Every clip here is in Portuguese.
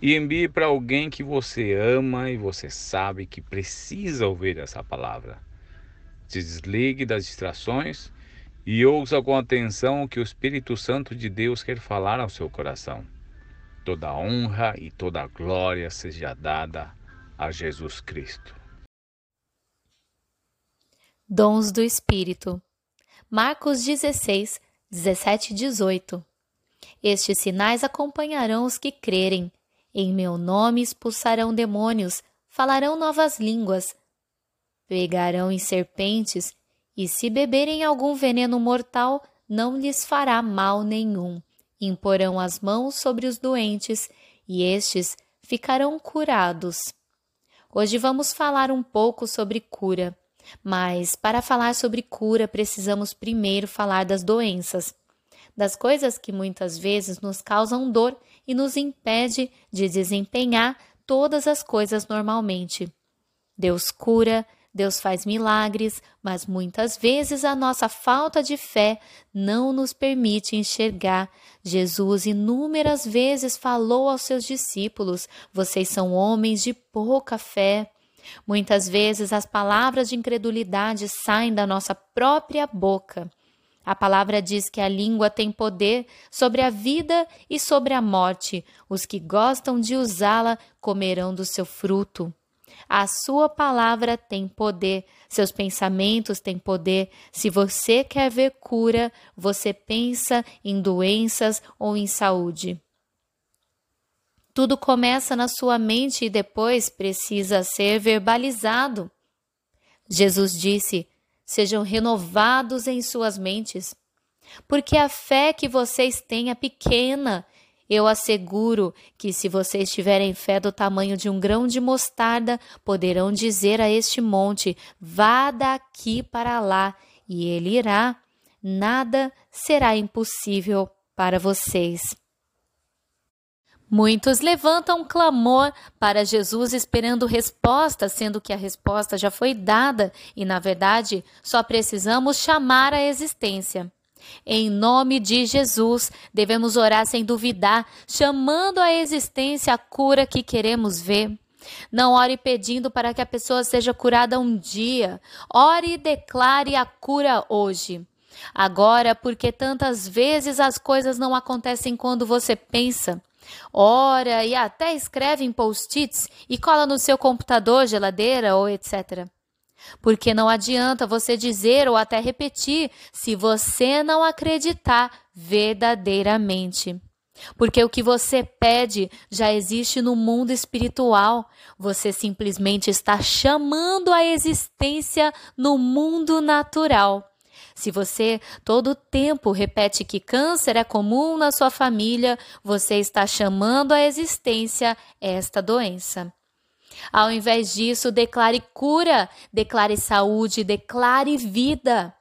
e envie para alguém que você ama e você sabe que precisa ouvir essa palavra. Se desligue das distrações e ouça com atenção o que o Espírito Santo de Deus quer falar ao seu coração. Toda honra e toda glória seja dada a Jesus Cristo. Dons do Espírito. Marcos 16, 17 e 18. Estes sinais acompanharão os que crerem. Em meu nome expulsarão demônios, falarão novas línguas, pegarão em serpentes, e se beberem algum veneno mortal, não lhes fará mal nenhum. Imporão as mãos sobre os doentes, e estes ficarão curados. Hoje vamos falar um pouco sobre cura, mas para falar sobre cura precisamos primeiro falar das doenças das coisas que muitas vezes nos causam dor e nos impede de desempenhar todas as coisas normalmente. Deus cura, Deus faz milagres, mas muitas vezes a nossa falta de fé não nos permite enxergar. Jesus inúmeras vezes falou aos seus discípulos: vocês são homens de pouca fé. Muitas vezes as palavras de incredulidade saem da nossa própria boca. A palavra diz que a língua tem poder sobre a vida e sobre a morte. Os que gostam de usá-la comerão do seu fruto. A sua palavra tem poder, seus pensamentos têm poder. Se você quer ver cura, você pensa em doenças ou em saúde. Tudo começa na sua mente e depois precisa ser verbalizado. Jesus disse: sejam renovados em suas mentes. Porque a fé que vocês têm é pequena. Eu asseguro que, se vocês tiverem fé do tamanho de um grão de mostarda, poderão dizer a este monte: vá daqui para lá, e ele irá. Nada será impossível para vocês. Muitos levantam clamor para Jesus esperando resposta, sendo que a resposta já foi dada e, na verdade, só precisamos chamar a existência. Em nome de Jesus, devemos orar sem duvidar, chamando à existência a cura que queremos ver. Não ore pedindo para que a pessoa seja curada um dia. Ore e declare a cura hoje. Agora, porque tantas vezes as coisas não acontecem quando você pensa. Ora e até escreve em post-its e cola no seu computador, geladeira ou etc. Porque não adianta você dizer ou até repetir se você não acreditar verdadeiramente. Porque o que você pede já existe no mundo espiritual. Você simplesmente está chamando a existência no mundo natural. Se você todo o tempo repete que câncer é comum na sua família, você está chamando à existência esta doença. Ao invés disso, declare cura, declare saúde, declare vida.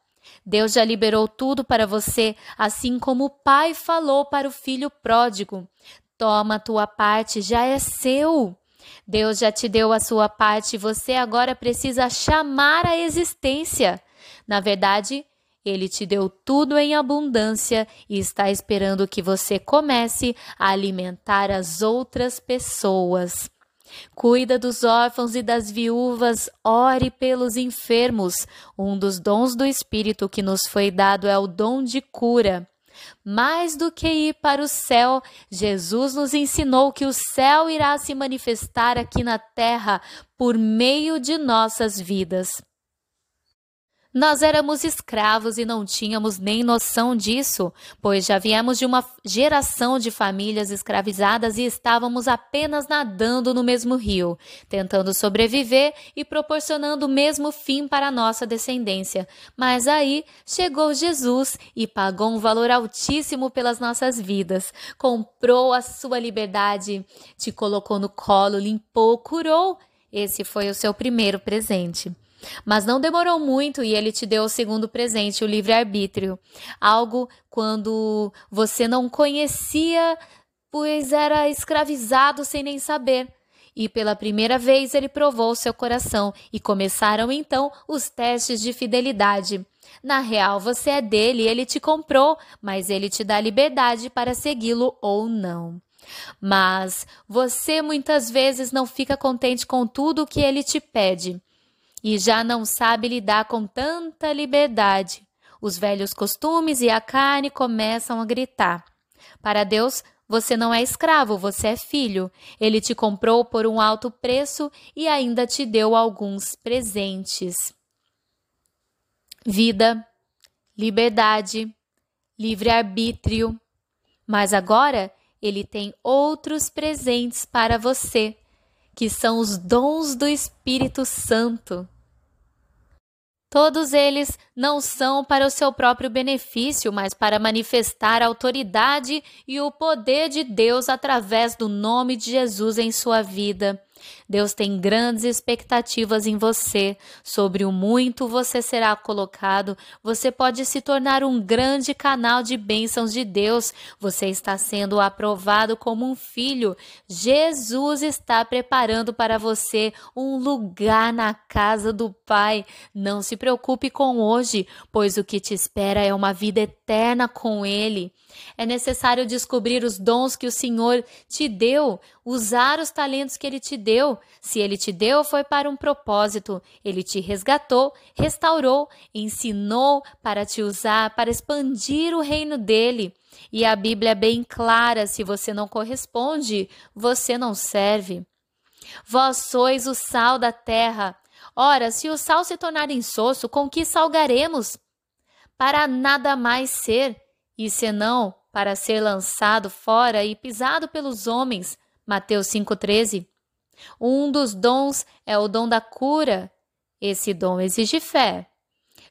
Deus já liberou tudo para você, assim como o pai falou para o filho pródigo: Toma a tua parte, já é seu. Deus já te deu a sua parte, você agora precisa chamar a existência. Na verdade, ele te deu tudo em abundância e está esperando que você comece a alimentar as outras pessoas. Cuida dos órfãos e das viúvas, ore pelos enfermos. Um dos dons do Espírito que nos foi dado é o dom de cura. Mais do que ir para o céu, Jesus nos ensinou que o céu irá se manifestar aqui na terra por meio de nossas vidas. Nós éramos escravos e não tínhamos nem noção disso, pois já viemos de uma geração de famílias escravizadas e estávamos apenas nadando no mesmo rio, tentando sobreviver e proporcionando o mesmo fim para a nossa descendência. Mas aí chegou Jesus e pagou um valor altíssimo pelas nossas vidas, comprou a sua liberdade, te colocou no colo, limpou, curou. Esse foi o seu primeiro presente. Mas não demorou muito e ele te deu o segundo presente, o livre-arbítrio. Algo quando você não conhecia, pois era escravizado sem nem saber. E pela primeira vez ele provou seu coração e começaram então os testes de fidelidade. Na real, você é dele, ele te comprou, mas ele te dá liberdade para segui-lo ou não. Mas você muitas vezes não fica contente com tudo o que ele te pede e já não sabe lidar com tanta liberdade. Os velhos costumes e a carne começam a gritar. Para Deus, você não é escravo, você é filho. Ele te comprou por um alto preço e ainda te deu alguns presentes: vida, liberdade, livre-arbítrio. Mas agora ele tem outros presentes para você que são os dons do Espírito Santo. Todos eles não são para o seu próprio benefício, mas para manifestar a autoridade e o poder de Deus através do nome de Jesus em sua vida. Deus tem grandes expectativas em você. Sobre o muito você será colocado. Você pode se tornar um grande canal de bênçãos de Deus. Você está sendo aprovado como um filho. Jesus está preparando para você um lugar na casa do Pai. Não se preocupe com hoje, pois o que te espera é uma vida eterna com Ele. É necessário descobrir os dons que o Senhor te deu, usar os talentos que Ele te deu. Se Ele te deu, foi para um propósito. Ele te resgatou, restaurou, ensinou para te usar, para expandir o reino dele. E a Bíblia é bem clara: se você não corresponde, você não serve. Vós sois o sal da terra. Ora, se o sal se tornar insosso, com que salgaremos? Para nada mais ser e senão para ser lançado fora e pisado pelos homens. Mateus 5,13. Um dos dons é o dom da cura. Esse dom exige fé.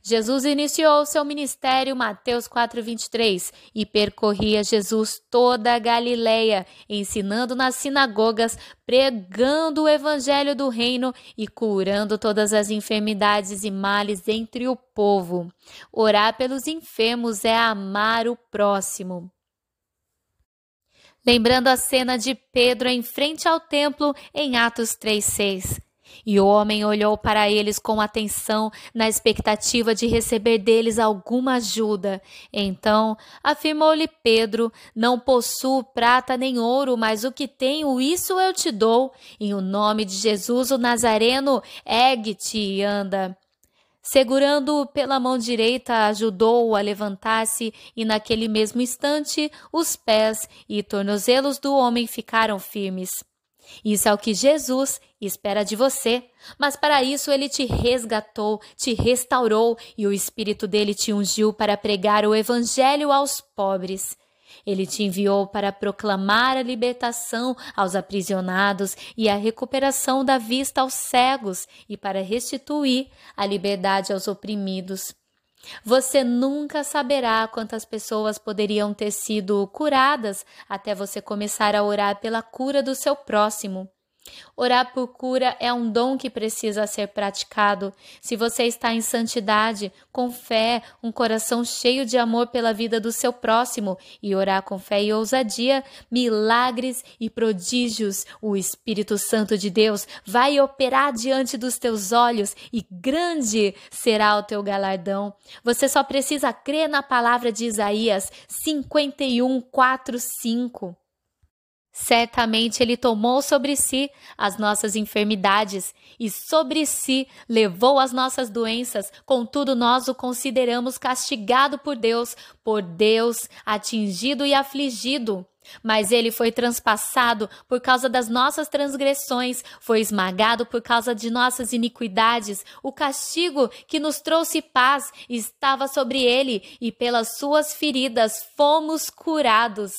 Jesus iniciou seu ministério, Mateus 4:23, e percorria Jesus toda a Galileia, ensinando nas sinagogas, pregando o evangelho do reino e curando todas as enfermidades e males entre o povo. Orar pelos enfermos é amar o próximo. Lembrando a cena de Pedro em frente ao templo em Atos 3:6. E o homem olhou para eles com atenção, na expectativa de receber deles alguma ajuda. Então afirmou-lhe Pedro: Não possuo prata nem ouro, mas o que tenho, isso eu te dou. Em o nome de Jesus o Nazareno, ergue-te e anda. Segurando-o pela mão direita, ajudou-o a levantar-se, e naquele mesmo instante os pés e tornozelos do homem ficaram firmes. Isso é o que Jesus espera de você, mas para isso ele te resgatou, te restaurou e o Espírito dele te ungiu para pregar o Evangelho aos pobres. Ele te enviou para proclamar a libertação aos aprisionados e a recuperação da vista aos cegos e para restituir a liberdade aos oprimidos. Você nunca saberá quantas pessoas poderiam ter sido curadas até você começar a orar pela cura do seu próximo. Orar por cura é um dom que precisa ser praticado. Se você está em santidade, com fé, um coração cheio de amor pela vida do seu próximo e orar com fé e ousadia, milagres e prodígios, o Espírito Santo de Deus vai operar diante dos teus olhos e grande será o teu galardão. Você só precisa crer na palavra de Isaías 51, 4, 5. Certamente ele tomou sobre si as nossas enfermidades e sobre si levou as nossas doenças, contudo nós o consideramos castigado por Deus, por Deus atingido e afligido. Mas ele foi transpassado por causa das nossas transgressões, foi esmagado por causa de nossas iniquidades. O castigo que nos trouxe paz estava sobre ele, e pelas suas feridas fomos curados.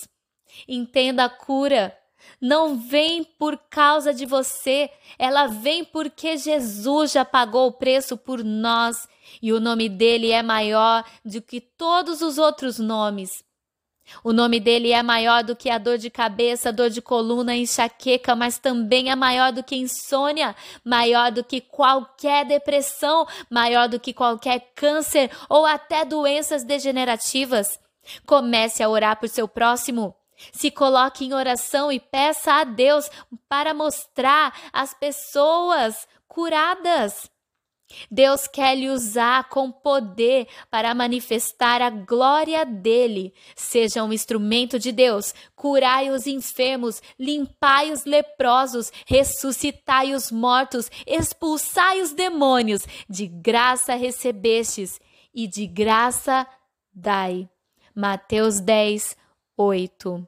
Entenda a cura. Não vem por causa de você, ela vem porque Jesus já pagou o preço por nós e o nome dele é maior do que todos os outros nomes. O nome dele é maior do que a dor de cabeça, dor de coluna, enxaqueca, mas também é maior do que insônia, maior do que qualquer depressão, maior do que qualquer câncer ou até doenças degenerativas. Comece a orar por seu próximo. Se coloque em oração e peça a Deus para mostrar as pessoas curadas. Deus quer lhe usar com poder para manifestar a glória dele. Seja um instrumento de Deus. Curai os enfermos, limpai os leprosos, ressuscitai os mortos, expulsai os demônios. De graça recebestes e de graça dai. Mateus 10, 8.